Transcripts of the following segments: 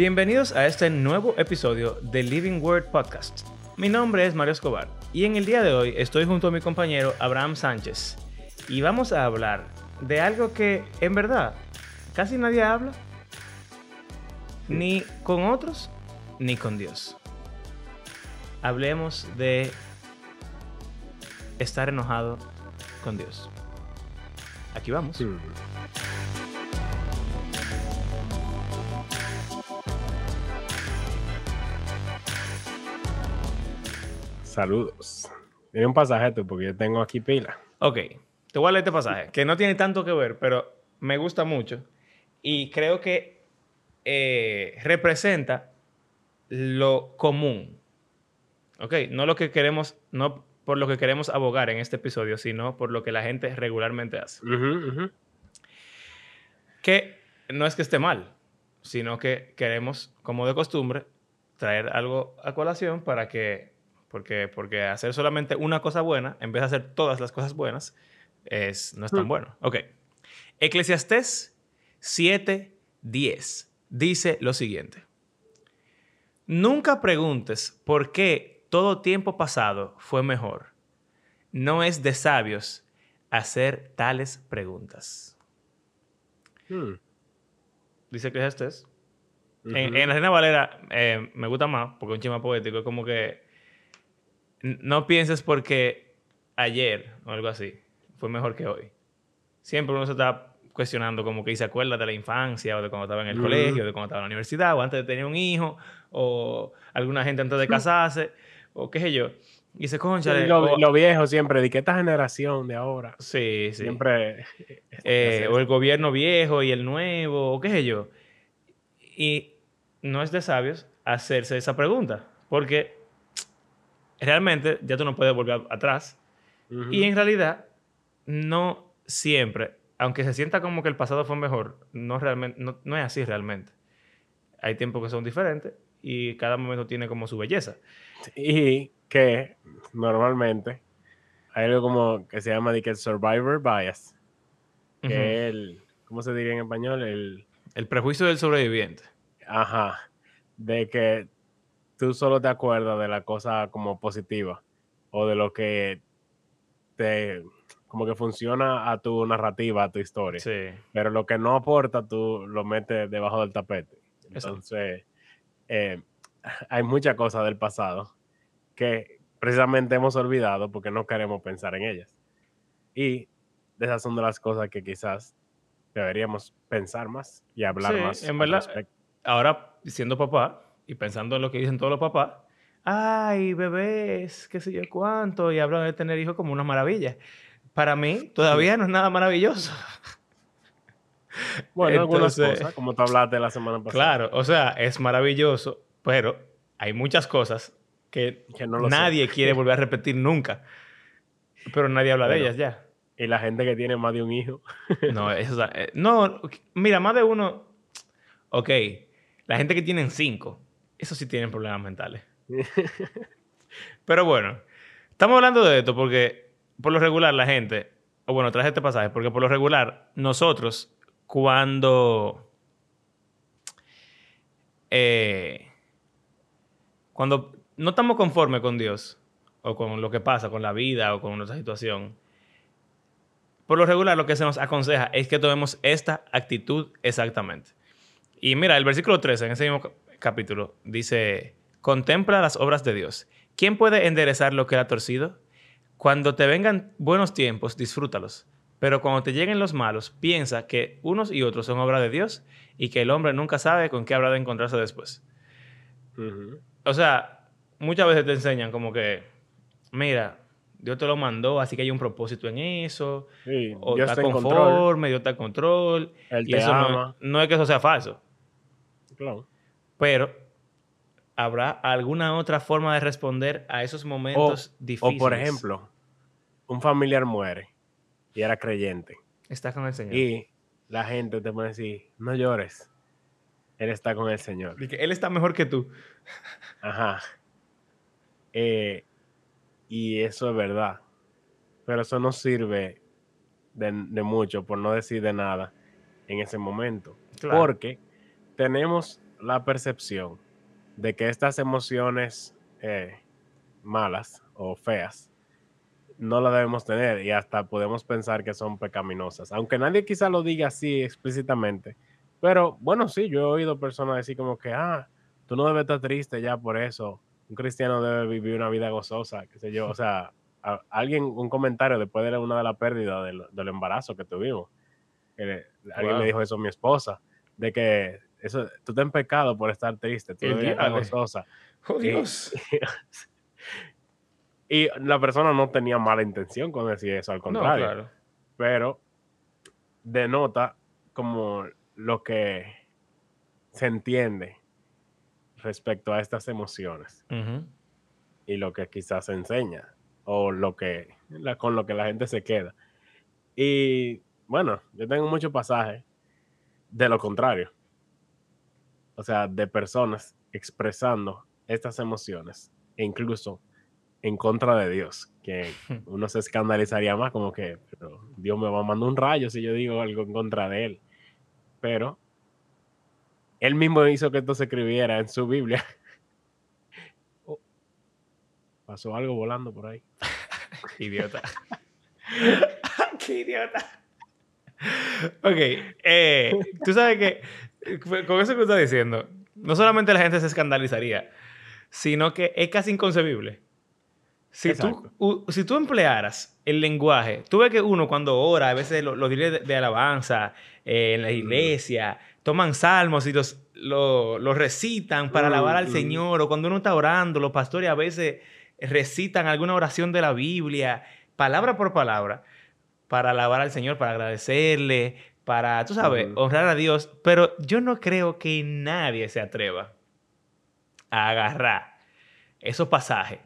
Bienvenidos a este nuevo episodio de Living Word Podcast. Mi nombre es Mario Escobar y en el día de hoy estoy junto a mi compañero Abraham Sánchez y vamos a hablar de algo que en verdad casi nadie habla, ni con otros, ni con Dios. Hablemos de estar enojado con Dios. Aquí vamos. Saludos. Tiene un pasaje tú, porque yo tengo aquí pila. Ok, te voy a leer este pasaje, que no tiene tanto que ver, pero me gusta mucho. Y creo que eh, representa lo común. Ok, no lo que queremos, no por lo que queremos abogar en este episodio, sino por lo que la gente regularmente hace. Que no es que esté mal, sino que queremos, como de costumbre, traer algo a colación para que, porque, porque hacer solamente una cosa buena, en vez de hacer todas las cosas buenas, es, no es tan bueno. Ok. Eclesiastés 7:10 dice lo siguiente. Nunca preguntes por qué todo tiempo pasado fue mejor. No es de sabios hacer tales preguntas. Hmm. Dice Eclesiastés. en, en, la Reina Valera eh, me gusta más porque es un chima poético. Es como que no pienses porque ayer o algo así fue mejor que hoy. Siempre uno se está cuestionando como que se acuerda de la infancia o de cuando estaba en el colegio, de cuando estaba en la universidad o antes de tener un hijo o alguna gente antes de casarse o qué sé yo. Y se concha. Sí, lo, lo, viejo siempre, de que esta generación de ahora. Sí, sí. Siempre. Eh, o el gobierno viejo y el nuevo, o qué sé yo. Y no es de sabios hacerse esa pregunta, porque realmente ya tú no puedes volver atrás. Uh -huh. Y en realidad, no siempre, aunque se sienta como que el pasado fue mejor, no, realmente, no, no es así realmente. Hay tiempos que son diferentes y cada momento tiene como su belleza. Y que normalmente hay algo como que se llama de que el survivor bias, que uh -huh. es el, ¿cómo se diría en español? El, el prejuicio del sobreviviente. Ajá, de que tú solo te acuerdas de la cosa como positiva o de lo que te como que funciona a tu narrativa, a tu historia. Sí. Pero lo que no aporta, tú lo metes debajo del tapete. Entonces, eh, hay muchas cosas del pasado que precisamente hemos olvidado porque no queremos pensar en ellas. Y esas son de las cosas que quizás deberíamos pensar más y hablar sí, más. En verdad, ahora siendo papá y pensando en lo que dicen todos los papás, ay, bebés, qué sé yo cuánto, y hablan de tener hijos como una maravilla. Para mí, todavía no es nada maravilloso. Bueno, Entonces, algunas cosas, como tú hablaste la semana pasada. Claro, o sea, es maravilloso, pero hay muchas cosas que, que no nadie sé. quiere volver a repetir nunca. Pero nadie habla Bueno, de ellas ya. Y la gente que tiene más de un hijo. No, eso, eh, no, mira, más de uno. Ok, la gente que tienen cinco, eso sí tienen problemas mentales. Pero bueno, estamos hablando de esto porque por lo regular la gente, o bueno, traje este pasaje, porque por lo regular nosotros cuando... Eh, cuando no estamos conformes con Dios, o con lo que pasa, con la vida, o con nuestra situación, por lo regular lo que se nos aconseja es que tomemos esta actitud exactamente. Y mira, el versículo 13 en ese mismo capítulo dice, contempla las obras de Dios. ¿Quién puede enderezar lo que ha torcido? Cuando te vengan buenos tiempos, disfrútalos. Pero cuando te lleguen los malos, piensa que unos y otros son obra de Dios y que el hombre nunca sabe con qué habrá de encontrarse después. Uh -huh. O sea, muchas veces te enseñan como que, mira, Dios te lo mandó, así que hay un propósito en eso. Sí, o Dios está está conforme, control. Dios está en control. Él y te eso no, no es que eso sea falso. Claro. Pero habrá alguna otra forma de responder a esos momentos difíciles. O por ejemplo, un familiar muere y era creyente. Está con el Señor. Y la gente te puede decir, no llores. Él está con el Señor. Que él está mejor que tú. Ajá. Eh, y eso es verdad. Pero eso no sirve de, de, mucho, por no decir de nada, en ese momento. Claro. Porque tenemos la percepción de que estas emociones eh, malas o feas no las debemos tener y hasta podemos pensar que son pecaminosas, aunque nadie quizá lo diga así explícitamente, pero bueno, sí, yo he oído personas decir como que, ah, tú no debes estar triste ya por eso, un cristiano debe vivir una vida gozosa, qué sé yo, o sea, alguien, un comentario después de una de las pérdidas del, embarazo que tuvimos, alguien me dijo eso a mi esposa, de que eso, tú estás en pecado por estar triste, tú debes estar gozosa. Oh, Dios. Y, la persona no tenía mala intención con decir eso, al contrario. Pero denota como lo que se entiende respecto a estas emociones y lo que quizás se enseña o lo que con lo que la gente se queda. Y bueno, yo tengo muchos pasajes de lo contrario. O sea, de personas expresando estas emociones e incluso en contra de Dios, que uno se escandalizaría más como que pero Dios me va a mandar un rayo si yo digo algo en contra de él. Pero él mismo hizo que esto se escribiera en su Biblia. Oh, pasó algo volando por ahí. idiota. Qué idiota. Ok, eh, tú sabes que con eso que estás diciendo, no solamente la gente se escandalizaría, sino que es casi inconcebible. Si tú, si tú emplearas el lenguaje, tú ves que uno cuando ora, a veces los lo de, alabanza eh, en la iglesia, toman salmos y los, lo, recitan para alabar al Señor, o cuando uno está orando, los pastores a veces recitan alguna oración de la Biblia, palabra por palabra, para alabar al Señor, para agradecerle, para, tú sabes, honrar a Dios, pero yo no creo que nadie se atreva a agarrar esos pasajes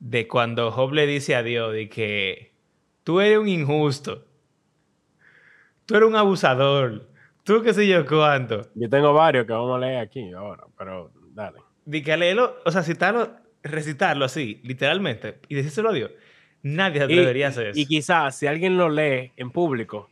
de cuando Job le dice a Dios de que tú eres un injusto, tú eres un abusador, tú qué sé yo cuánto. Yo tengo varios que vamos a leer aquí ahora, pero dale. De que leerlo, o sea, citarlo, recitarlo así, literalmente, y decírselo a Dios. Nadie se atrevería a hacer eso. Y quizás si alguien lo lee en público,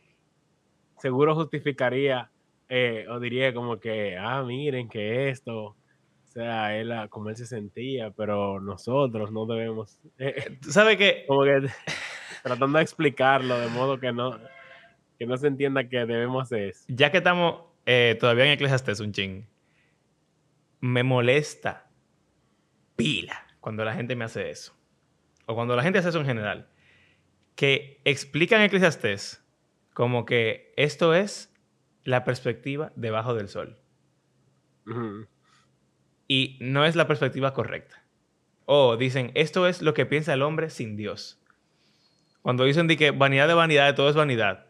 seguro justificaría eh, o diría como que, ah, miren que esto, o sea, él, como él se sentía, pero nosotros no debemos. Eh, ¿Tú sabes qué? Como que tratando de explicarlo de modo que no, que no se entienda que debemos hacer eso. Ya que estamos eh, todavía en Eclesiastes un ching, me molesta pila cuando la gente me hace eso. O cuando la gente hace eso en general. Que explican Eclesiastes como que esto es la perspectiva debajo del sol y no es la perspectiva correcta. O dicen, esto es lo que piensa el hombre sin Dios. Cuando dicen de que vanidad de vanidad, de todo es vanidad.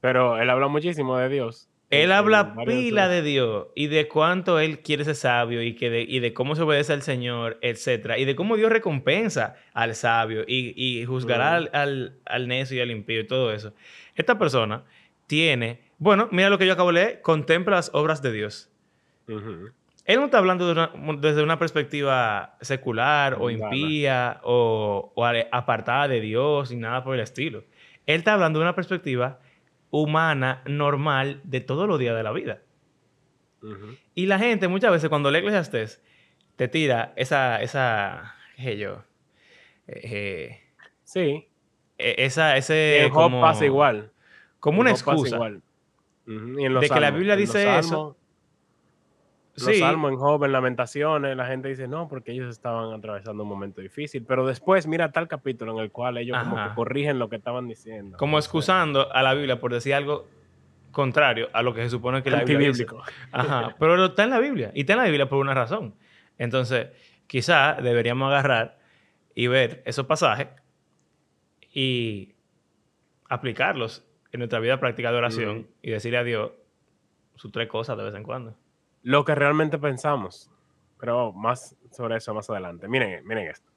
Pero él habla muchísimo de Dios. Él habla pila de Dios y de cuánto él quiere ser sabio y, que de, y de cómo se obedece al Señor, etc. Y de cómo Dios recompensa al sabio y, juzgará al, al, necio y al impío y todo eso. Esta persona tiene, bueno, mira lo que yo acabo de leer, contempla las obras de Dios. Él no está hablando desde una perspectiva secular o impía o, apartada de Dios ni nada por el estilo. Él está hablando de una perspectiva humana, normal, de todos los días de la vida. Y la gente muchas veces cuando lee Eclesiastes te tira esa, esa, qué yo, eh, sí, e, esa, ese, como, pasa igual, como una excusa de que la Biblia dice eso los salmos en Job, en Lamentaciones, la gente dice, no, porque ellos estaban atravesando un momento difícil. Pero después, mira tal capítulo en el cual ellos como que corrigen lo que estaban diciendo. Como excusando a la Biblia por decir algo contrario a lo que se supone que la Biblia dice. Ajá, pero está en la Biblia. Y está en la Biblia por una razón. Entonces, quizá deberíamos agarrar y ver esos pasajes y aplicarlos en nuestra vida práctica de oración y decirle a Dios sus tres cosas de vez en cuando lo que realmente pensamos. Pero más sobre eso más adelante. Miren, miren esto.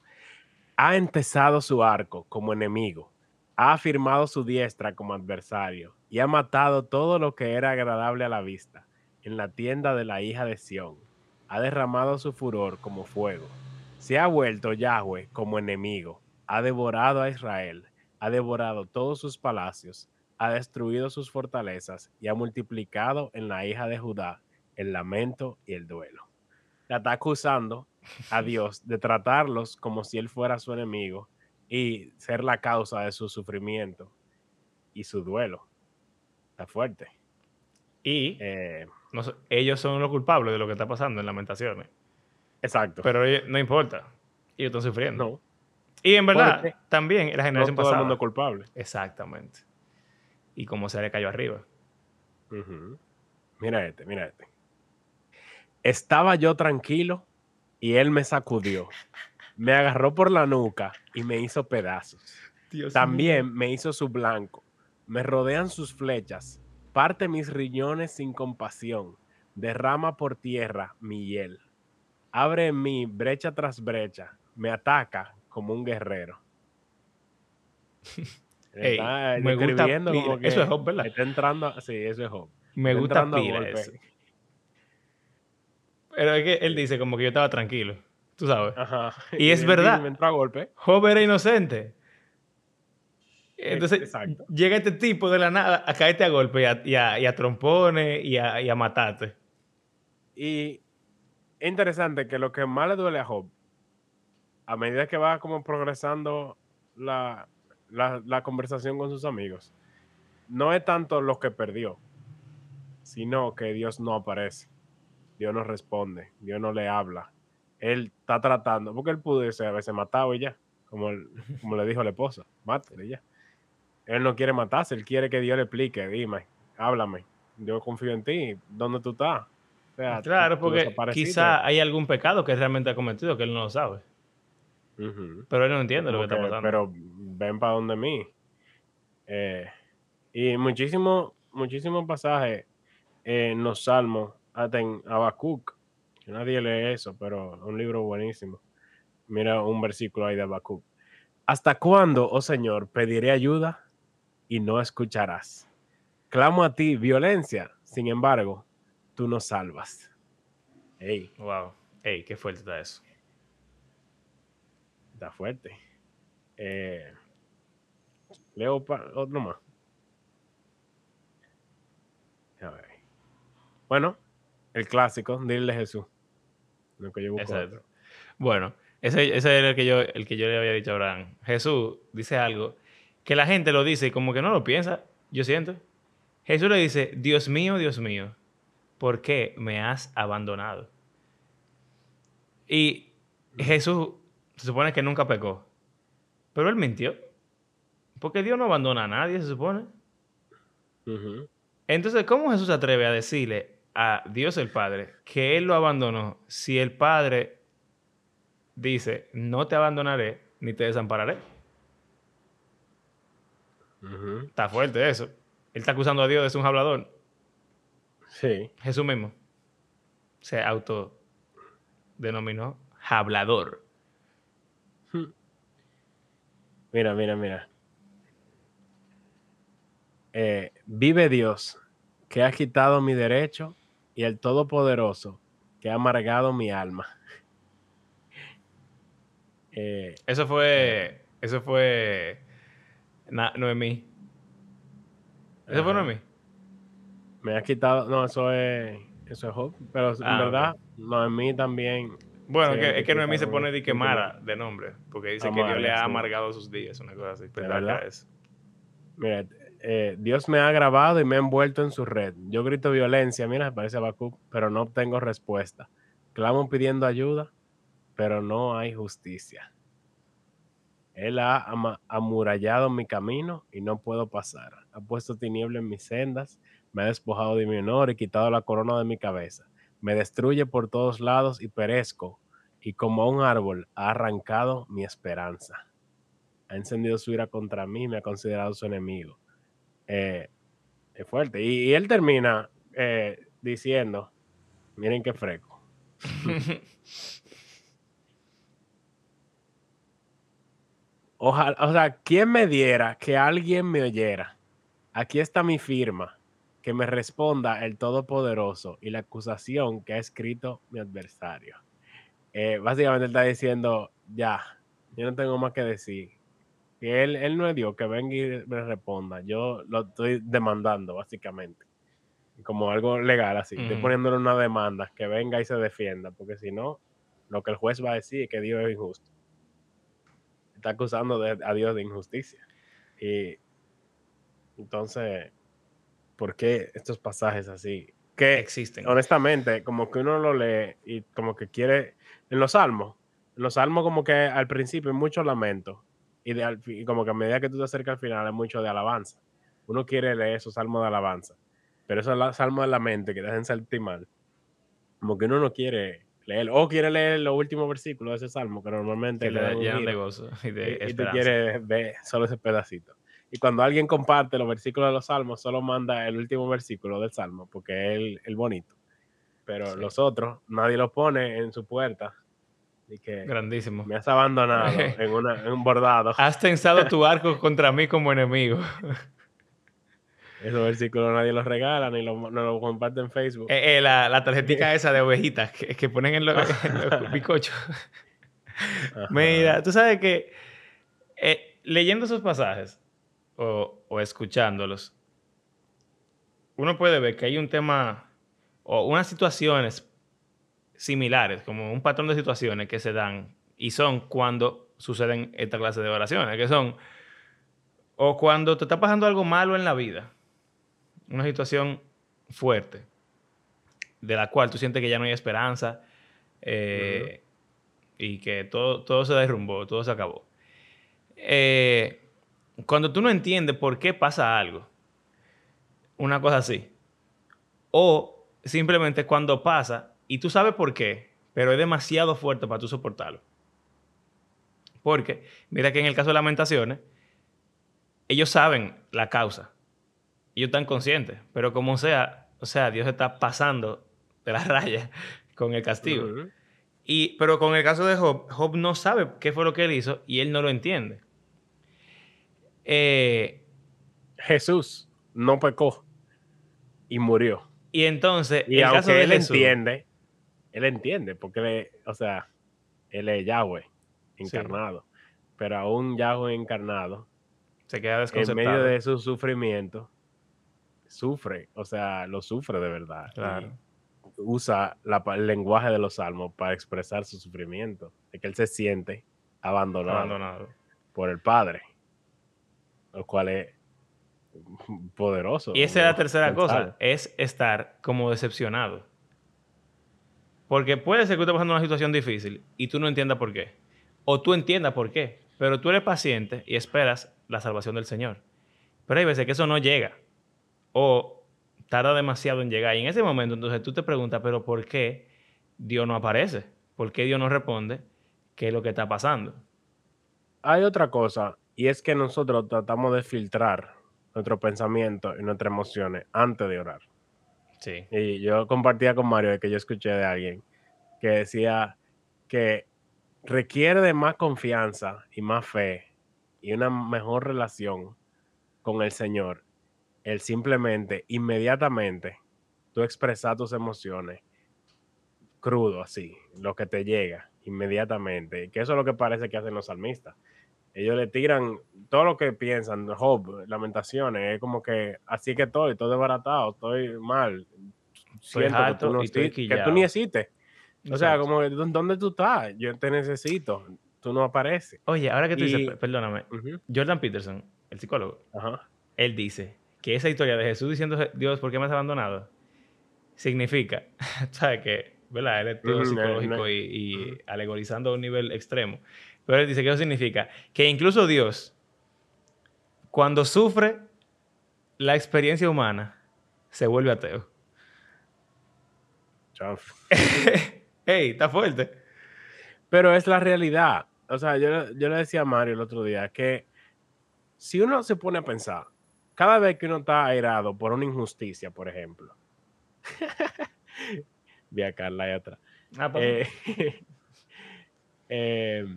Ha empezado su arco como enemigo, ha afirmado su diestra como adversario y ha matado todo lo que era agradable a la vista en la tienda de la hija de Sión. Ha derramado su furor como fuego. Se ha vuelto Yahweh como enemigo. Ha devorado a Israel. Ha devorado todos sus palacios. Ha destruido sus fortalezas y ha multiplicado en la hija de Judá el lamento y el duelo. La está acusando a Dios de tratarlos como si él fuera su enemigo y ser la causa de su sufrimiento y su duelo. Está fuerte. Y Eh, no ellos son los culpables de lo que está pasando en Lamentaciones. exacto. Pero ellos- no importa. Ellos están sufriendo. no, Y en verdad, Porque también la no generación todo el mundo culpable. Exactamente. Y como se le cayó arriba. Mira este, mira este. Estaba yo tranquilo y él me sacudió. Me agarró por la nuca y me hizo pedazos. También me hizo su blanco. Me rodean sus flechas. Parte mis riñones sin compasión. Derrama por tierra mi hiel. Abre en mí brecha tras brecha. Me ataca como un guerrero. Ey, Está me gusta como que Eso es Job, ¿verdad? Está entrando. Sí, eso es Job. Me Está gusta pila eso. Pero es que él dice como que yo estaba tranquilo. Tú sabes. Ajá. Y es verdad. Me entró a golpe. Job era inocente. Entonces exacto. llega este tipo de la nada a caerte a golpe y a, y a- y a trompones y a, y a matarte. Y es interesante que lo que más le duele a Job, a medida que va como progresando la, la- la conversación con sus amigos, no es tanto lo que perdió, sino que Dios no aparece, Dios no responde, Dios no le habla. Él está tratando, porque él pudo irse a veces matado y ya, como, él- como le dijo a la esposa, mátale y ya. Él no quiere matarse, él quiere que Dios le explique, dime, háblame, yo confío en ti, ¿dónde tú estás? O sea, Claro, tú porque quizá hay algún pecado que realmente ha cometido que él no lo sabe. Pero él no entiende lo que Como está que, pasando. Pero ven para donde mí. Eh, y muchísimos muchísimos pasajes en los salmos, hasta en Habacuc. que Nadie lee eso, pero es un libro buenísimo. Mira un versículo ahí de Habacuc. ¿Hasta cuándo, oh Señor, pediré ayuda y no escucharás? Clamo a ti violencia, sin embargo, tú nos salvas. Ey, Wow. Ey, qué fuerte está eso. Está fuerte. Eh, leo otro más. A ver. Bueno, el clásico, dile a Jesús. Lo que yo busco otro. Bueno, ese, ese era el que, yo, el que yo le había dicho a Abraham. Jesús dice algo que la gente lo dice y como que no lo piensa, yo siento. Jesús le dice, Dios mío, Dios mío, ¿por qué me has abandonado? Y Jesús se supone que nunca pecó, pero él mintió. Porque Dios no abandona a nadie, se supone. Entonces, ¿cómo Jesús se atreve a decirle a Dios el Padre que Él lo abandonó si el Padre dice, no te abandonaré ni te desampararé? Está fuerte eso. Él está acusando a Dios de ser un hablador. Sí. Jesús mismo se autodenominó hablador. Mira, mira, mira. Eh, vive Dios, que ha quitado mi derecho, y el Todopoderoso, que ha amargado mi alma. Eh, Eso fue, eso fue Na- Noemí. ¿Eso fue. Noemí? me ha quitado, no, eso es, eso es Job, pero en Ah, verdad, no, en mí también. Bueno, Sí, que, es que Noemí se pone de que sí, Mara de nombre, porque dice que Dios le ha amargado sus días, una cosa así. Pero verdad? es. Mira, eh, Dios me ha grabado y me ha envuelto en su red. Yo grito violencia, mira, parece Habacuc, pero no obtengo respuesta. Clamo pidiendo ayuda, pero no hay justicia. Él ha amurallado mi camino y no puedo pasar. Ha puesto tiniebla en mis sendas, me ha despojado de mi honor y quitado la corona de mi cabeza. Me destruye por todos lados y perezco, y como un árbol ha arrancado mi esperanza. Ha encendido su ira contra mí y me ha considerado su enemigo. Eh, es fuerte. Y, y él termina eh, diciendo, miren qué freco. Ojalá, o sea, ¿quién me diera que alguien me oyera? Aquí está mi firma, que me responda el Todopoderoso y la acusación que ha escrito mi adversario. Eh, básicamente él está diciendo, ya, yo no tengo más que decir. Que él, él no es Dios, que venga y me responda. Yo lo estoy demandando, básicamente. como algo legal así. Estoy poniéndole una demanda que venga y se defienda, porque si no, lo que el juez va a decir es que Dios es injusto. Está acusando de- a Dios de injusticia. Y entonces, ¿por qué estos pasajes así? Que Existen. honestamente, como que uno lo lee y como que quiere, en los salmos, en los salmos como que al principio hay mucho lamento y, de como que a medida que tú te acercas al final hay mucho de alabanza. Uno quiere leer esos salmos de alabanza, pero esos salmos de lamento que te hacen sentir mal, como que uno no quiere leer, o quiere leer los últimos versículos de ese salmo que normalmente Que le te dan de gozo y de y tú esperanza. quieres ver solo ese pedacito. Y cuando alguien comparte los versículos de los salmos, solo manda el último versículo del salmo, porque es el, el bonito. Pero Sí. los otros, nadie los pone en su puerta. Y que Grandísimo. me has abandonado en, una- en un bordado. Has tensado tu arco contra mí como enemigo. Esos versículos nadie los regala ni los, no los comparte en Facebook. Eh, eh, la, la tarjetica esa de ovejitas que, que ponen en los, los bizcochos. Mira, tú sabes que eh, leyendo esos pasajes o, o escuchándolos, uno puede ver que hay un tema o unas situaciones similares, como un patrón de situaciones que se dan y son cuando suceden esta clase de oraciones, que son o cuando te está pasando algo malo en la vida, una situación fuerte, de la cual tú sientes que ya no hay esperanza eh, y que todo, todo se derrumbó, todo se acabó. Eh, cuando tú no entiendes por qué pasa algo, una cosa así, o simplemente cuando pasa y tú sabes por qué, pero es demasiado fuerte para tú soportarlo. Porque, mira que en el caso de lamentaciones, ellos saben la causa. Ellos están conscientes. Pero como sea, o sea, Dios está pasando de las rayas con el castigo. Y, pero con el caso de Job, Job no sabe qué fue lo que él hizo y él no lo entiende. Eh, Jesús no pecó y murió. y entonces, Y el caso aunque de él Jesús, entiende, él entiende, porque él es- o sea, él es Yahweh encarnado. Pero aún Yahweh encarnado, se queda en desconcertado. medio de su sufrimiento, sufre, o sea, lo sufre de verdad. Claro. usa la el lenguaje de los salmos para expresar su sufrimiento, de que él se siente abandonado, abandonado. por el Padre, lo cual es poderoso. Y esa es la tercera cosa, es estar como decepcionado. Porque puede ser que tú estés pasando una situación difícil y tú no entiendas por qué. O tú entiendas por qué. Pero tú eres paciente y esperas la salvación del Señor. Pero hay veces que eso no llega. O tarda demasiado en llegar. Y en ese momento entonces tú te preguntas, pero ¿por qué Dios no aparece? ¿Por qué Dios no responde? ¿Qué es lo que está pasando? Hay otra cosa, y es que nosotros tratamos de filtrar nuestro pensamiento y nuestras emociones antes de orar. Sí. Y yo compartía con Mario que yo escuché de alguien que decía que requiere de más confianza y más fe y una mejor relación con el Señor el simplemente, inmediatamente, tú expresar tus emociones crudo, así, lo que te llega inmediatamente. Que eso es lo que parece que hacen los salmistas. Ellos le tiran todo lo que piensan, Job, lamentaciones, es como que así que estoy, estoy desbaratado, estoy mal. Estoy Siento que harto tú, no estoy que tú ni existes. O sea, como, "¿Dó- ¿dónde tú estás? Yo te necesito. Tú no apareces. Oye, ahora que tú dices, Y- per- perdóname, Ujú, Jordan Peterson, el psicólogo, Ajá. él dice que esa historia de Jesús diciendo, Dios, ¿por qué me has abandonado? Significa, ¿sabes qué? ¿Verdad? Él es todo psicológico no- y, y ujú. alegorizando a un nivel extremo. Pero él dice que eso significa que incluso Dios, cuando sufre la experiencia humana, se vuelve ateo. Chao. ¡Ey! Está fuerte. Pero es la realidad. O sea, yo, yo le decía a Mario el otro día que si uno se pone a pensar, cada vez que uno está airado por una injusticia, por ejemplo, vi a Carla ahí atrás. Ah. Eh, eh,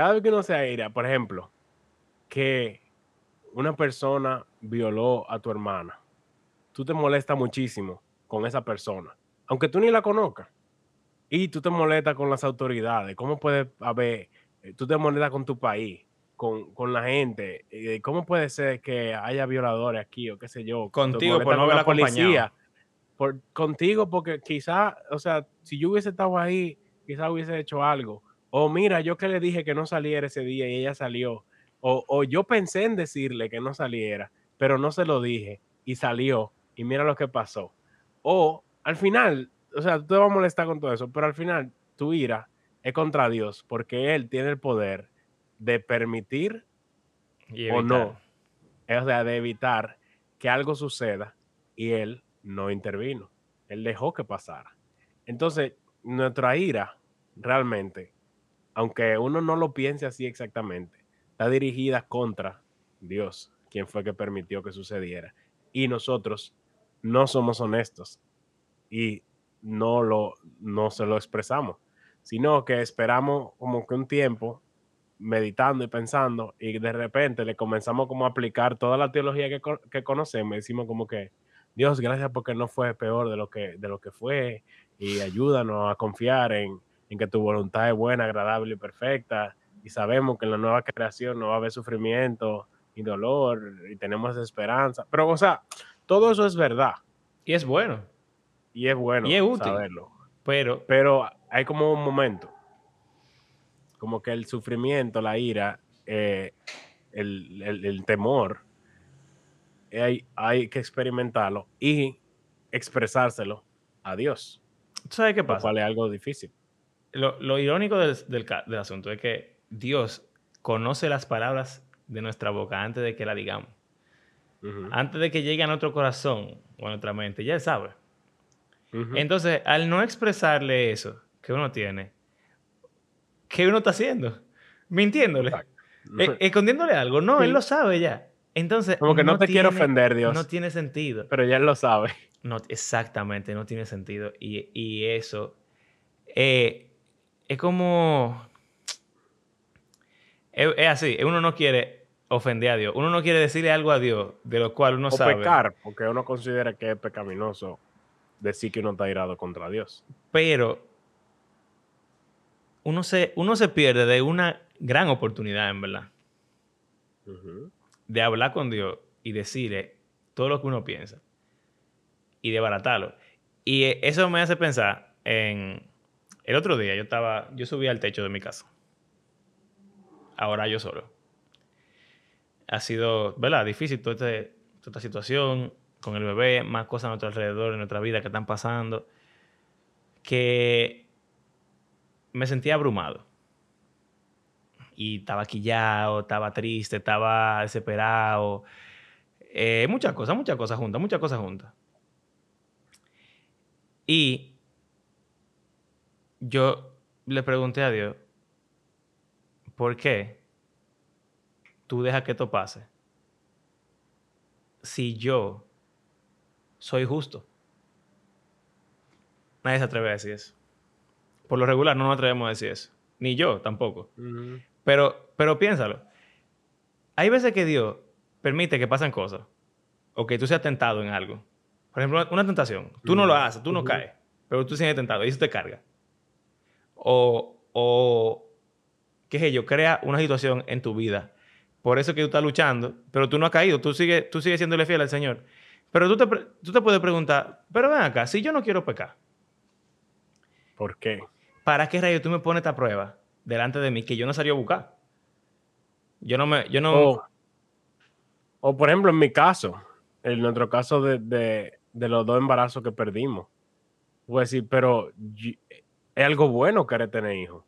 cada vez que uno se aira, por ejemplo, que una persona violó a tu hermana, tú te molestas muchísimo con esa persona, aunque tú ni la conozcas. Y tú te molestas con las autoridades. ¿Cómo puede haber? eh, Tú te molestas con tu país, con, con la gente. eh, ¿Cómo puede ser que haya violadores aquí o qué sé yo? Contigo por no con la acompañado. policía. por, contigo porque quizá, o sea, si yo hubiese estado ahí, quizá hubiese hecho algo. O mira, yo que le dije que no saliera ese día y ella salió. O, o yo pensé en decirle que no saliera, pero no se lo dije y salió y mira lo que pasó. O al final, o sea, tú te vas a molestar con todo eso, pero al final tu ira es contra Dios porque Él tiene el poder de permitir o no, o sea, de evitar que algo suceda y Él no intervino. Él dejó que pasara. Entonces, nuestra ira realmente, aunque uno no lo piense así exactamente, está dirigida contra Dios, quien fue que permitió que sucediera. Y nosotros no somos honestos y no, lo, no se lo expresamos, sino que esperamos como que un tiempo meditando y pensando y de repente le comenzamos como a aplicar toda la teología que, que conocemos y decimos como que Dios, gracias porque no fue peor de lo que, de lo que fue y ayúdanos a confiar en, en que tu voluntad es buena, agradable y perfecta y sabemos que en la nueva creación no va a haber sufrimiento y dolor y tenemos esperanza. Pero, o sea, todo eso es verdad. Y es bueno. Y es bueno y es útil, saberlo. Pero, Pero hay como un momento, como que el sufrimiento, la ira, eh, el, el, el, temor, hay, hay que experimentarlo y expresárselo a Dios. ¿Sabes qué pasa? Lo cual es algo difícil. Lo, lo irónico del, del, del asunto es que Dios conoce las palabras de nuestra boca antes de que la digamos. Uh -huh. Antes de que llegue a nuestro corazón o a nuestra mente, ya él sabe. Uh -huh. Entonces, al no expresarle eso que uno tiene, ¿qué uno está haciendo? Mintiéndole. Eh, escondiéndole algo. No, sí. él lo sabe ya. Entonces. Como que no, no te tiene, quiero ofender, Dios. No tiene sentido. Pero ya él lo sabe. No, exactamente, no tiene sentido. Y, y eso. Eh, es como. Es, es, así. Uno no quiere ofender a Dios. Uno no quiere decirle algo a Dios de lo cual uno o sabe. pecar, porque uno considera que es pecaminoso decir que uno está irado contra Dios. Pero uno se, uno se pierde de una gran oportunidad, en verdad. Uh -huh. De hablar con Dios y decirle todo lo que uno piensa. Y de baratarlo. Y eso me hace pensar en... El otro día yo estaba... Yo subí al techo de mi casa. Ahora yo solo. Ha sido, ¿verdad? Difícil toda, este, esta situación con el bebé, más cosas a nuestro alrededor, en nuestra vida que están pasando. Que me sentía abrumado. Y estaba quillado, estaba triste, estaba desesperado. Eh, muchas cosas, muchas cosas juntas, muchas cosas juntas. Y yo le pregunté a Dios, ¿por qué tú dejas que esto pase? Si yo soy justo. Nadie se atreve a decir eso por lo regular no nos atrevemos a decir eso. Ni yo tampoco. Uh -huh. pero, pero piénsalo. Hay veces que Dios permite que pasen cosas. O que tú seas tentado en algo. Por ejemplo, una tentación. Tú uh -huh. no lo haces, tú no uh -huh. caes. Pero tú sigues tentado y eso te carga. O, o, qué sé yo, crea una situación en tu vida. Por eso que tú estás luchando, pero tú no has caído. Tú sigues, tú sigues siéndole fiel al Señor. Pero tú te, tú te puedes preguntar, pero ven acá, si yo no quiero pecar. ¿Por qué? ¿para qué rayos tú me pones esta prueba delante de mí que yo no salí a buscar? Yo no me... Yo no... O, o por ejemplo, en mi caso, en nuestro caso de, de, de los dos embarazos que perdimos, voy a decir, pero es algo bueno querer tener hijos.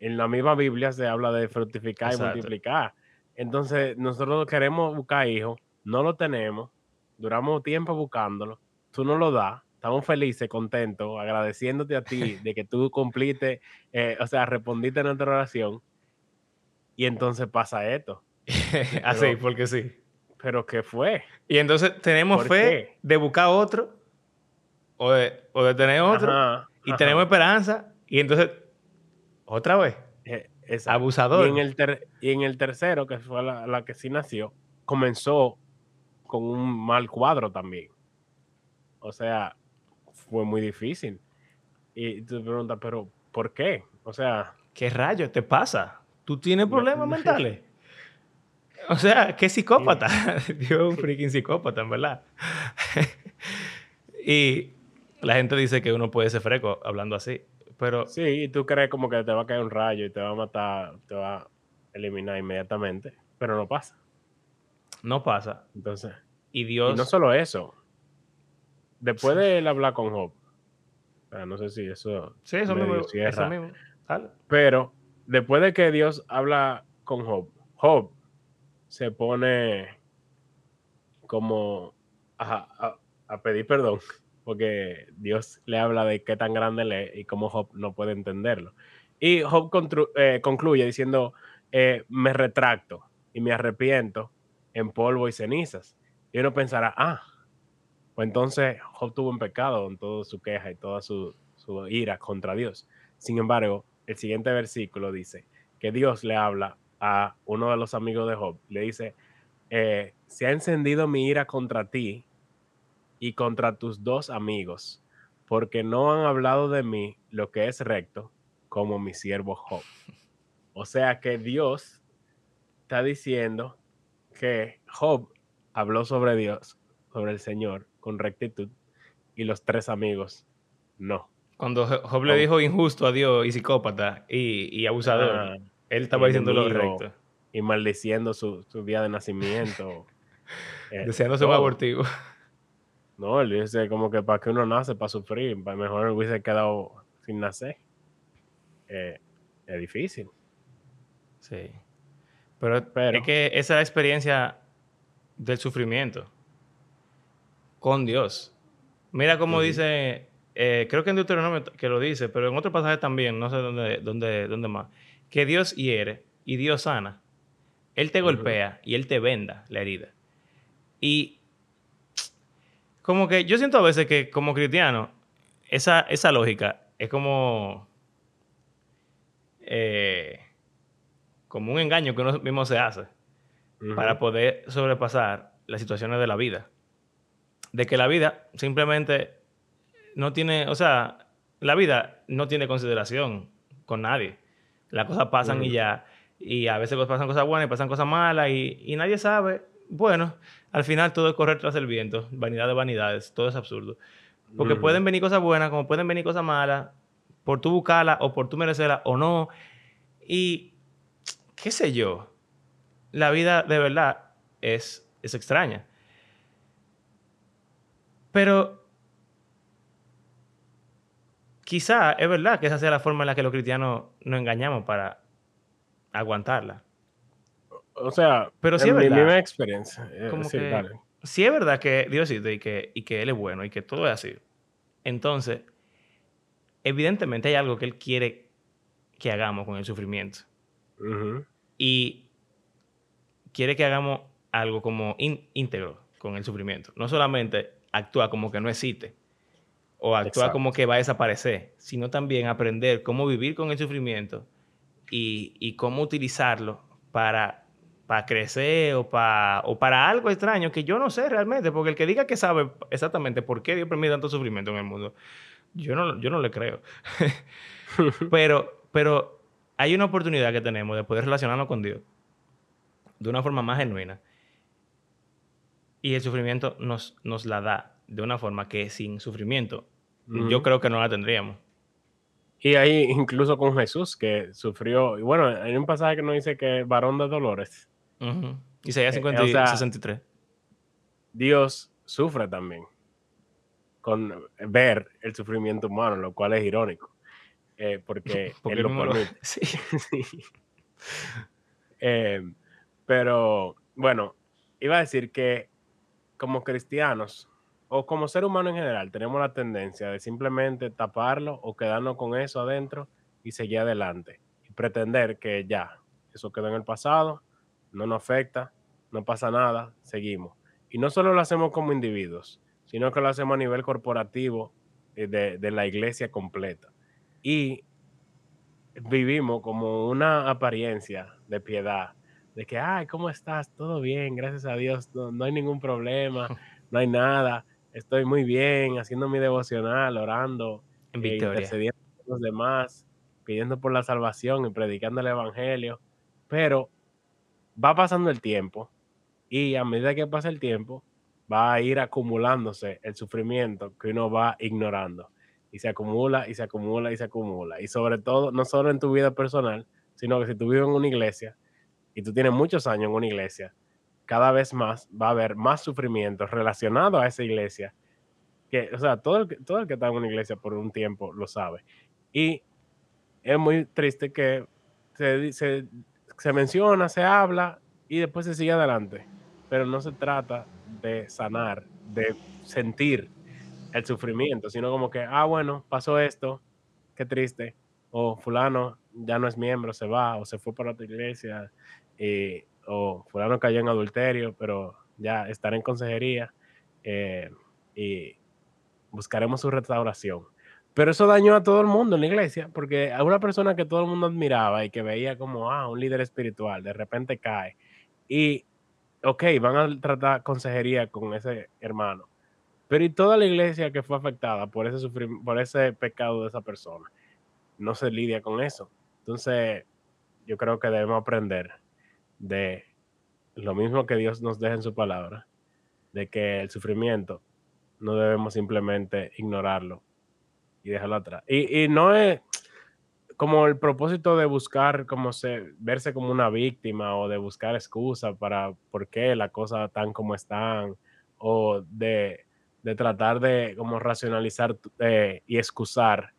En la misma Biblia se habla de fructificar Exacto. y multiplicar. Entonces, nosotros queremos buscar hijos, no lo tenemos, duramos tiempo buscándolo, tú no lo das, estamos felices, contentos, agradeciéndote a ti de que tú cumpliste, eh, o sea, respondiste a nuestra oración. Y entonces pasa esto. Así, pero, porque sí. Pero ¿qué fue? Y entonces tenemos fe qué? de buscar otro, o de, o de tener otro, ajá, y ajá. tenemos esperanza, y entonces, otra vez. Eh, Abusador. Y en, el ter, y en el tercero, que fue la, la que sí nació, comenzó con un mal cuadro también. O sea, fue muy difícil. Y tú te preguntas, pero ¿por qué? O sea... ¿Qué rayos te pasa? ¿Tú tienes problemas mentales? O sea, ¿qué psicópata? Dios, un freaking psicópata, en verdad. y la gente dice que uno puede ser freco hablando así. Pero Sí, y tú crees como que te va a caer un rayo y te va a matar, te va a eliminar inmediatamente, pero no pasa. no pasa. Entonces, Y y Dios. no solo eso. Después de él hablar con Job, no sé si eso sí, eso mismo. Eso cierra. mismo. Dale. Pero después de que Dios habla con Job, Job se pone como a, a- a pedir perdón, porque Dios le habla de qué tan grande él es y cómo Job no puede entenderlo. Y Job eh, concluye diciendo, eh, me retracto y me arrepiento en polvo y cenizas. Y uno pensará, ah, pues entonces Job tuvo un pecado en toda su queja y toda su, su ira contra Dios. Sin embargo, el siguiente versículo dice que Dios le habla a uno de los amigos de Job. Le dice, eh, se ha encendido mi ira contra ti y contra tus dos amigos, porque no han hablado de mí lo que es recto, como mi siervo Job. O sea que Dios está diciendo que Job habló sobre Dios, sobre el Señor, con rectitud, y los tres amigos no. Cuando Jo- Job le dijo injusto a Dios y psicópata y, y abusador, Ah, él estaba diciendo lo correcto. y maldiciendo su, su día de nacimiento. eh, Deseándose un abortivo. No, él dice como que para que uno nace, para sufrir, para mejor hubiese quedado sin nacer. Eh, es difícil. Sí. Pero, Pero- es que esa es la experiencia del sufrimiento con Dios. Mira cómo dice, eh, creo que en Deuteronomio que lo dice, pero en otro pasaje también, no sé dónde, dónde, dónde más, que Dios hiere y Dios sana. Él te golpea y Él te venda la herida. Y como que yo siento a veces que como cristiano, esa, esa lógica es como... eh, como un engaño que uno mismo se hace para poder sobrepasar las situaciones de la vida. De que la vida simplemente no tiene, o sea, la vida no tiene consideración con nadie. Las cosas pasan y ya. Y a veces pasan cosas buenas y pasan cosas malas y, y nadie sabe. Bueno, al final todo es correr tras el viento. Vanidad de vanidades. Todo es absurdo. Porque Ujú. pueden venir cosas buenas como pueden venir cosas malas por tú buscarlas o por tú merecerlas o no. Y qué sé yo. La vida de verdad es, es extraña. Pero quizá es verdad que esa sea la forma en la que los cristianos nos engañamos para aguantarla. O sea, Pero sí es mi verdad. misma experiencia. eh, Como sí, que dale. si es verdad que Dios existe y que, y que Él es bueno y que todo es así, entonces, evidentemente hay algo que Él quiere que hagamos con el sufrimiento. Y quiere que hagamos algo como ín- íntegro con el sufrimiento. No solamente actúa como que no existe o actúa Exacto. como que va a desaparecer, sino también aprender cómo vivir con el sufrimiento y, y cómo utilizarlo para, para crecer o para, o para algo extraño que yo no sé realmente, porque el que diga que sabe exactamente por qué Dios permite tanto sufrimiento en el mundo, yo no, yo no le creo. pero, pero hay una oportunidad que tenemos de poder relacionarnos con Dios de una forma más genuina. Y el sufrimiento nos, nos la da de una forma que sin sufrimiento Ujú. yo creo que no la tendríamos. Y ahí incluso con Jesús que sufrió, y bueno, hay un pasaje que nos dice que varón de dolores, Ujú. Isaías Eh, 50 o y sea, 63. Dios sufre también con ver el sufrimiento humano, lo cual es irónico, eh, porque, Porque él lo permite. Sí. Sí. Eh, pero bueno, iba a decir que como cristianos o como ser humano en general tenemos la tendencia de simplemente taparlo o quedarnos con eso adentro y seguir adelante y pretender que ya, eso quedó en el pasado, no nos afecta, no pasa nada, seguimos. Y no solo lo hacemos como individuos, sino que lo hacemos a nivel corporativo eh, de, de la iglesia completa. Y vivimos como una apariencia de piedad, de que, ay, ¿cómo estás? Todo bien, gracias a Dios, no, no hay ningún problema, no hay nada, estoy muy bien, haciendo mi devocional, orando, eh, intercediendo los demás, pidiendo por la salvación y predicando el evangelio, pero va pasando el tiempo y a medida que pasa el tiempo, va a ir acumulándose el sufrimiento que uno va ignorando. Y se acumula y se acumula y se acumula. Y sobre todo, no solo en tu vida personal, sino que si tú vives en una iglesia y tú tienes muchos años en una iglesia, cada vez más va a haber más sufrimiento relacionado a esa iglesia. Que, o sea, todo el, todo el que está en una iglesia por un tiempo lo sabe. Y es muy triste que se, se, se menciona, se habla y después se sigue adelante. Pero no se trata de sanar, de sentir el sufrimiento, sino como que, ah, bueno, pasó esto, qué triste, o fulano ya no es miembro, se va, o se fue para otra iglesia, y, o fulano cayó en adulterio, pero ya estará en consejería eh, y buscaremos su restauración. Pero eso dañó a todo el mundo en la iglesia, porque a una persona que todo el mundo admiraba y que veía como, ah, un líder espiritual, de repente cae. Y, ok, van a tratar consejería con ese hermano. Pero y toda la iglesia que fue afectada por ese, por ese pecado de esa persona, no se lidia con eso. Entonces, yo creo que debemos aprender de lo mismo que Dios nos deja en su palabra, de que el sufrimiento no debemos simplemente ignorarlo y dejarlo atrás. Y, y no es como el propósito de buscar, como se, verse como una víctima o de buscar excusa para por qué las cosas están como están o de, de tratar de como racionalizar eh, y excusar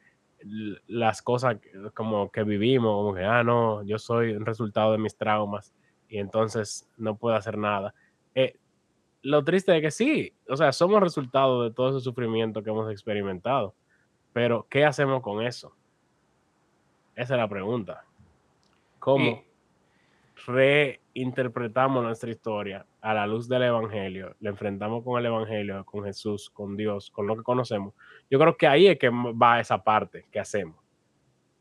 las cosas como que vivimos, como que, ah, no, yo soy un resultado de mis traumas y entonces no puedo hacer nada. Eh, lo triste es que sí, o sea, somos resultado de todo ese sufrimiento que hemos experimentado. Pero, ¿qué hacemos con eso? Esa es la pregunta. ¿Cómo reinterpretamos nuestra historia a la luz del Evangelio? Le enfrentamos con el Evangelio, con Jesús, con Dios, con lo que conocemos. Yo creo que ahí es que va esa parte que hacemos.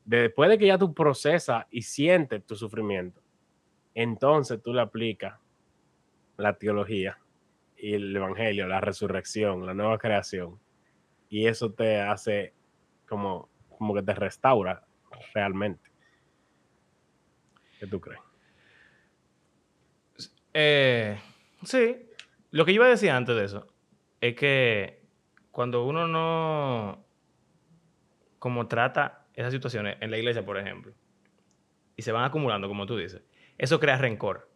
Después de que ya tú procesas y sientes tu sufrimiento, entonces tú le aplicas la teología y el Evangelio, la resurrección, la nueva creación. Y eso te hace como, como que te restaura realmente. ¿Qué tú crees? Eh, sí, lo que yo iba a decir antes de eso es que cuando uno no como trata esas situaciones en la iglesia, por ejemplo, y se van acumulando, como tú dices, eso crea rencor.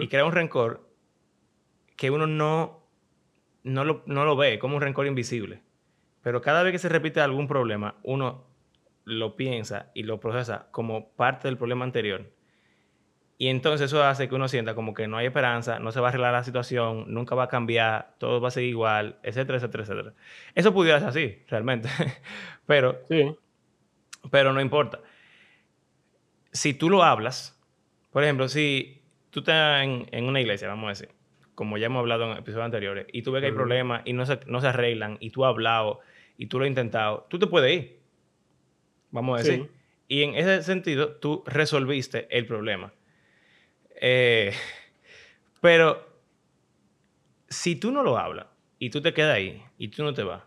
Y crea un rencor que uno no, no, lo, no lo ve como un rencor invisible. Pero cada vez que se repite algún problema, uno lo piensa y lo procesa como parte del problema anterior. Y entonces eso hace que uno sienta como que no hay esperanza, no se va a arreglar la situación, nunca va a cambiar, todo va a seguir igual, etcétera, etcétera, etcétera. Eso pudiera ser así, realmente. pero, sí. pero no importa. Si tú lo hablas, por ejemplo, si tú estás en una iglesia, vamos a decir, como ya hemos hablado en episodios anteriores, y tú ves que hay problemas y no se, no se arreglan, y tú has hablado y tú lo has intentado, tú te puedes ir. Vamos a decir. Y en ese sentido, tú resolviste el problema. Eh, pero si tú no lo hablas y tú te quedas ahí y tú no te vas,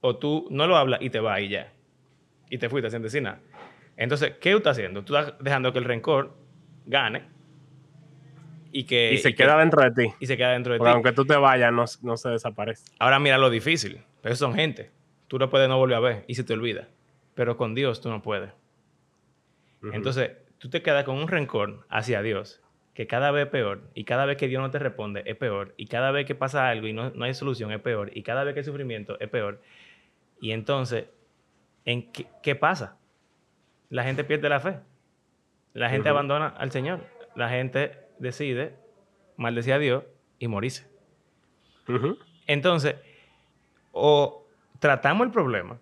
o tú no lo hablas y te vas y ya, y te fuiste sin decir nada. Entonces, ¿qué tú estás haciendo? Tú estás dejando que el rencor gane y que... Y se queda dentro de ti. Y se queda dentro de ti. Aunque tú te vayas, no, no, se desaparece. Ahora mira lo difícil. Pero son gente. Tú no puedes no volver a ver y se te olvida. Pero con Dios tú no puedes. Entonces, tú te quedas con un rencor hacia Dios que cada vez es peor. Y cada vez que Dios no te responde es peor. Y cada vez que pasa algo y no, no hay solución es peor. Y cada vez que hay sufrimiento es peor. Y entonces, ¿en qué, qué pasa? La gente pierde la fe. La gente abandona al Señor. La gente decide maldecir a Dios y morirse. Entonces, o tratamos el problema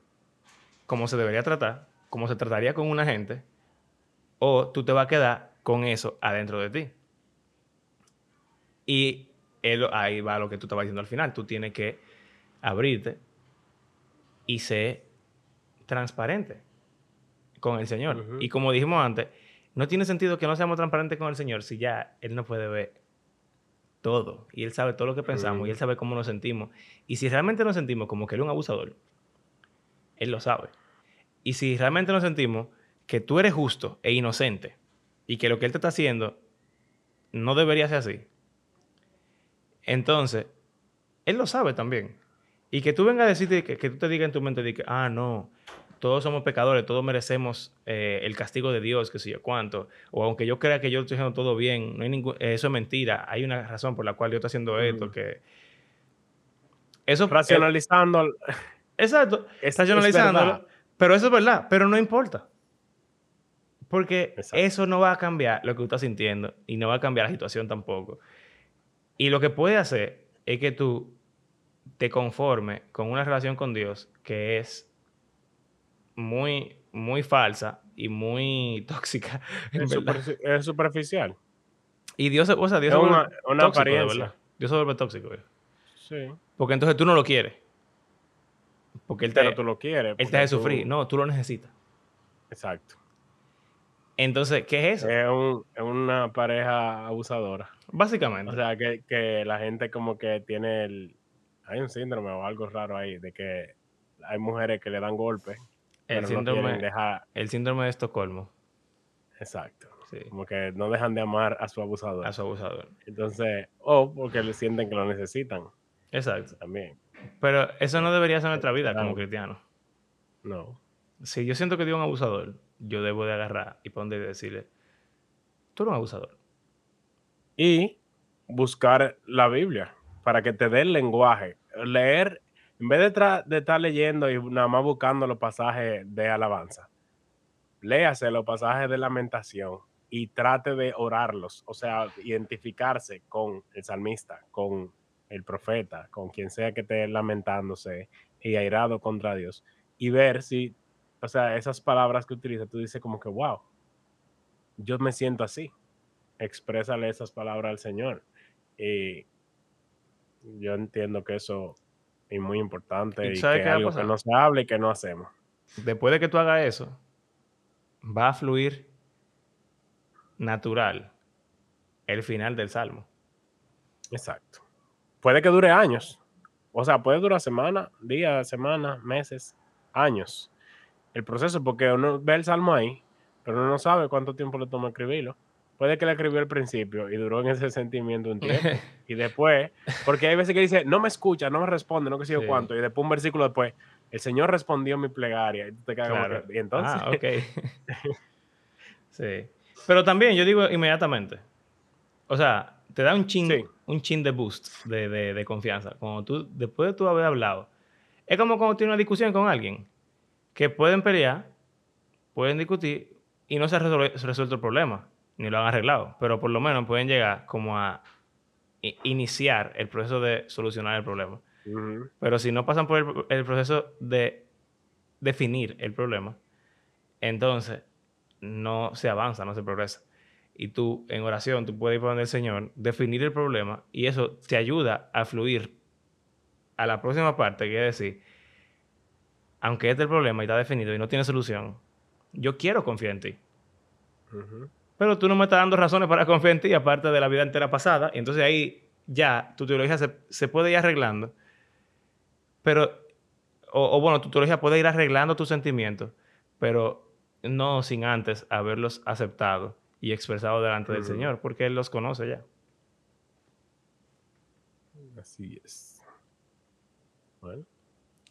como se debería tratar, como se trataría con una gente, o tú te vas a quedar con eso adentro de ti. Y ahí va lo que tú estabas diciendo al final. Tú tienes que abrirte y ser transparente con el Señor. Y como dijimos antes, no tiene sentido que no seamos transparentes con el Señor si ya Él no puede ver todo. Y Él sabe todo lo que pensamos y Él sabe cómo nos sentimos. Y si realmente nos sentimos como que Él es un abusador, Él lo sabe. Y si realmente nos sentimos que tú eres justo e inocente y que lo que Él te está haciendo no debería ser así, Entonces, él lo sabe también. Y que tú vengas a decirte, que, que tú te digas en tu mente, de que, ah, no, todos somos pecadores, todos merecemos eh, el castigo de Dios, que sé yo cuánto. O aunque yo crea que yo estoy haciendo todo bien, no hay ningún, eso es mentira. Hay una razón por la cual yo estoy haciendo esto, que... Eso, Racionalizando. exacto. Está racionalizando. Pero eso es verdad, pero no importa. Porque eso no va a cambiar lo que tú estás sintiendo y no va a cambiar la situación tampoco. Y lo que puede hacer es que tú te conformes con una relación con Dios que es muy, muy falsa y muy tóxica. Es, superficial. Y Dios, o sea, Dios es una, una apariencia. Dios se vuelve tóxico. Sí. Porque entonces tú no lo quieres. Porque él te, Pero tú lo quieres. Él te hace sufrir. No, tú lo necesitas. Exacto. Entonces, ¿qué es eso? Es, una pareja abusadora. Básicamente. O sea, que, que, la gente como que tiene el... Hay un síndrome o algo raro ahí de que hay mujeres que le dan golpes el síndrome, el síndrome de Estocolmo. Exacto. Como que no dejan de amar a su abusador. A su abusador. Entonces, o porque le sienten que lo necesitan. Exacto. También. Pero eso no debería ser nuestra vida como cristiano. No. Si yo siento que digo un abusador, yo debo de agarrar y poner y decirle, tú eres un abusador. Y buscar la Biblia para que te dé el lenguaje. Leer en vez de, estar leyendo y nada más buscando los pasajes de alabanza, léase los pasajes de lamentación y trate de orarlos, o sea, identificarse con el salmista, con el profeta, con quien sea que esté lamentándose y airado contra Dios, y ver si, o sea, esas palabras que utiliza, tú dices como que, wow, yo me siento así, exprésale esas palabras al Señor. Y yo entiendo que eso y muy importante y, que algo que no se hable y que no hacemos. Después de que tú hagas eso, va a fluir natural el final del salmo. Exacto. Puede que dure años. O sea, puede durar semanas, días, semanas, meses, años. El proceso, porque uno ve el salmo ahí, pero uno no sabe cuánto tiempo le toma escribirlo. Puede que le escribió al principio y duró en ese sentimiento un tiempo. y después, porque hay veces que dice, no me escucha, no me responde, no que sé yo cuánto. Y después un versículo después, el Señor respondió mi plegaria. Y tú te como que, y entonces. Ah, ok. sí. Pero también yo digo inmediatamente. O sea, te da un chin, un chin de boost de, de, confianza. Cuando tú, después de tú haber hablado. Es como cuando tienes una discusión con alguien. Que pueden pelear, pueden discutir y no se ha resuelto el problema ni lo han arreglado, pero por lo menos pueden llegar como a iniciar el proceso de solucionar el problema. Pero si no pasan por el, proceso de definir el problema, entonces no se avanza, no se progresa. Y tú, en oración, tú puedes ir por donde el Señor, definir el problema y eso te ayuda a fluir a la próxima parte, que es decir, aunque este es el problema y está definido y no tiene solución, yo quiero confiar en ti. Pero tú no me estás dando razones para confiar en ti, aparte de la vida entera pasada. Y entonces ahí ya tu teología se, puede ir arreglando. Pero, o, bueno, tu teología puede ir arreglando tus sentimientos, pero no sin antes haberlos aceptado y expresado delante del Señor, porque Él los conoce ya. Así es. Bueno.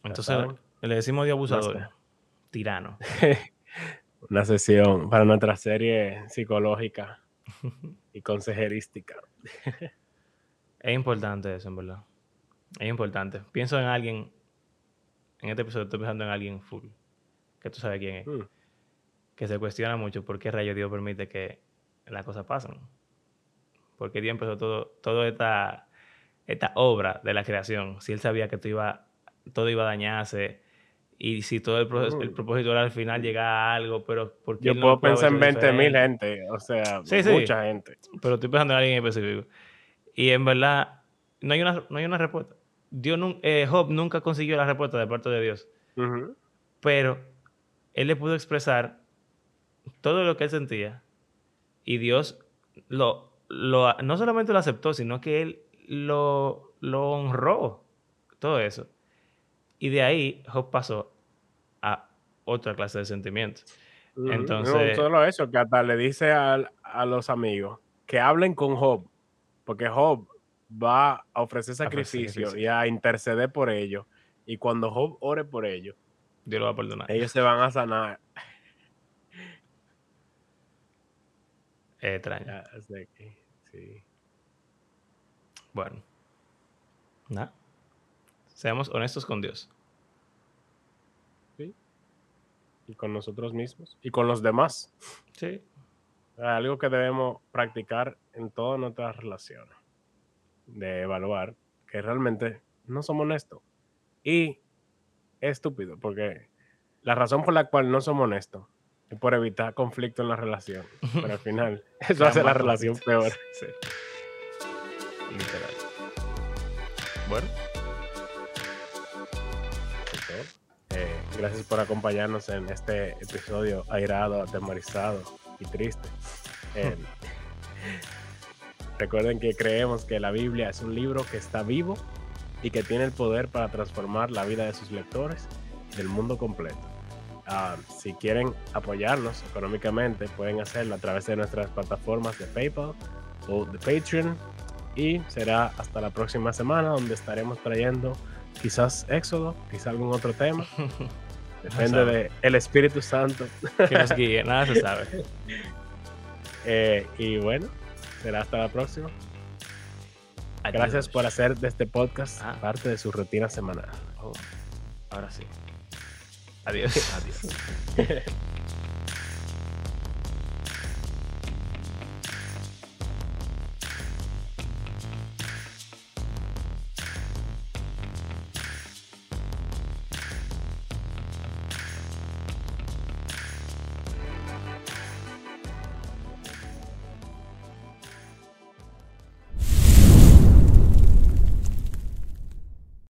Entonces le decimos de abusador, tirano. una sesión para nuestra serie psicológica y consejerística. es importante eso, en verdad. Es importante. Pienso en alguien, en este episodio estoy pensando en alguien full, que tú sabes quién es, mm. que se cuestiona mucho por qué rayo Dios permite que las cosas pasen. Porque Dios empezó todo, toda esta, esta obra de la creación. Si Él sabía que todo iba, todo iba a dañarse, y si todo el, el propósito era al final llegar a algo, pero porque Yo puedo pensar en 20 mil gente, o sea, mucha gente. Pero estoy pensando en alguien específico. Y en verdad, no hay una, no hay una respuesta. Dios eh, Job nunca consiguió la respuesta de parte de Dios. Pero él le pudo expresar todo lo que él sentía. Y Dios lo, lo, no solamente lo aceptó, sino que él lo, lo honró. Todo eso. Y de ahí Job pasó a otra clase de sentimientos. Entonces. No solo eso, que hasta le dice a, los amigos que hablen con Job, porque Job va a ofrecer ofrecer sacrificio y a interceder por ellos. Y cuando Job ore por ellos, Dios lo va a perdonar. ellos se van a sanar. Es extraño. Sí. Bueno. Nada. Seamos honestos con Dios. Y con nosotros mismos y con los demás. Sí. Algo que debemos practicar en todas nuestras relaciones. De evaluar que realmente no somos honestos. Y es estúpido, porque la razón por la cual no somos honestos es por evitar conflicto en la relación. Pero al final, eso hace la relación peor. Sí. Literal. Bueno, Eh, gracias por acompañarnos en este episodio airado, atemorizado y triste. Eh, recuerden que creemos que la Biblia es un libro que está vivo y que tiene el poder para transformar la vida de sus lectores y del mundo completo. Ah, si quieren apoyarnos económicamente, pueden hacerlo a través de nuestras plataformas de PayPal o de Patreon. Y será hasta la próxima semana donde estaremos trayendo quizás Éxodo, quizás algún otro tema. Depende sabe. de el Espíritu Santo. que nos guíe, nada se sabe. Eh, y bueno, será hasta la próxima. Gracias por hacer de este podcast Ah. parte de su rutina semanal. Oh, ahora sí. Adiós. Adiós.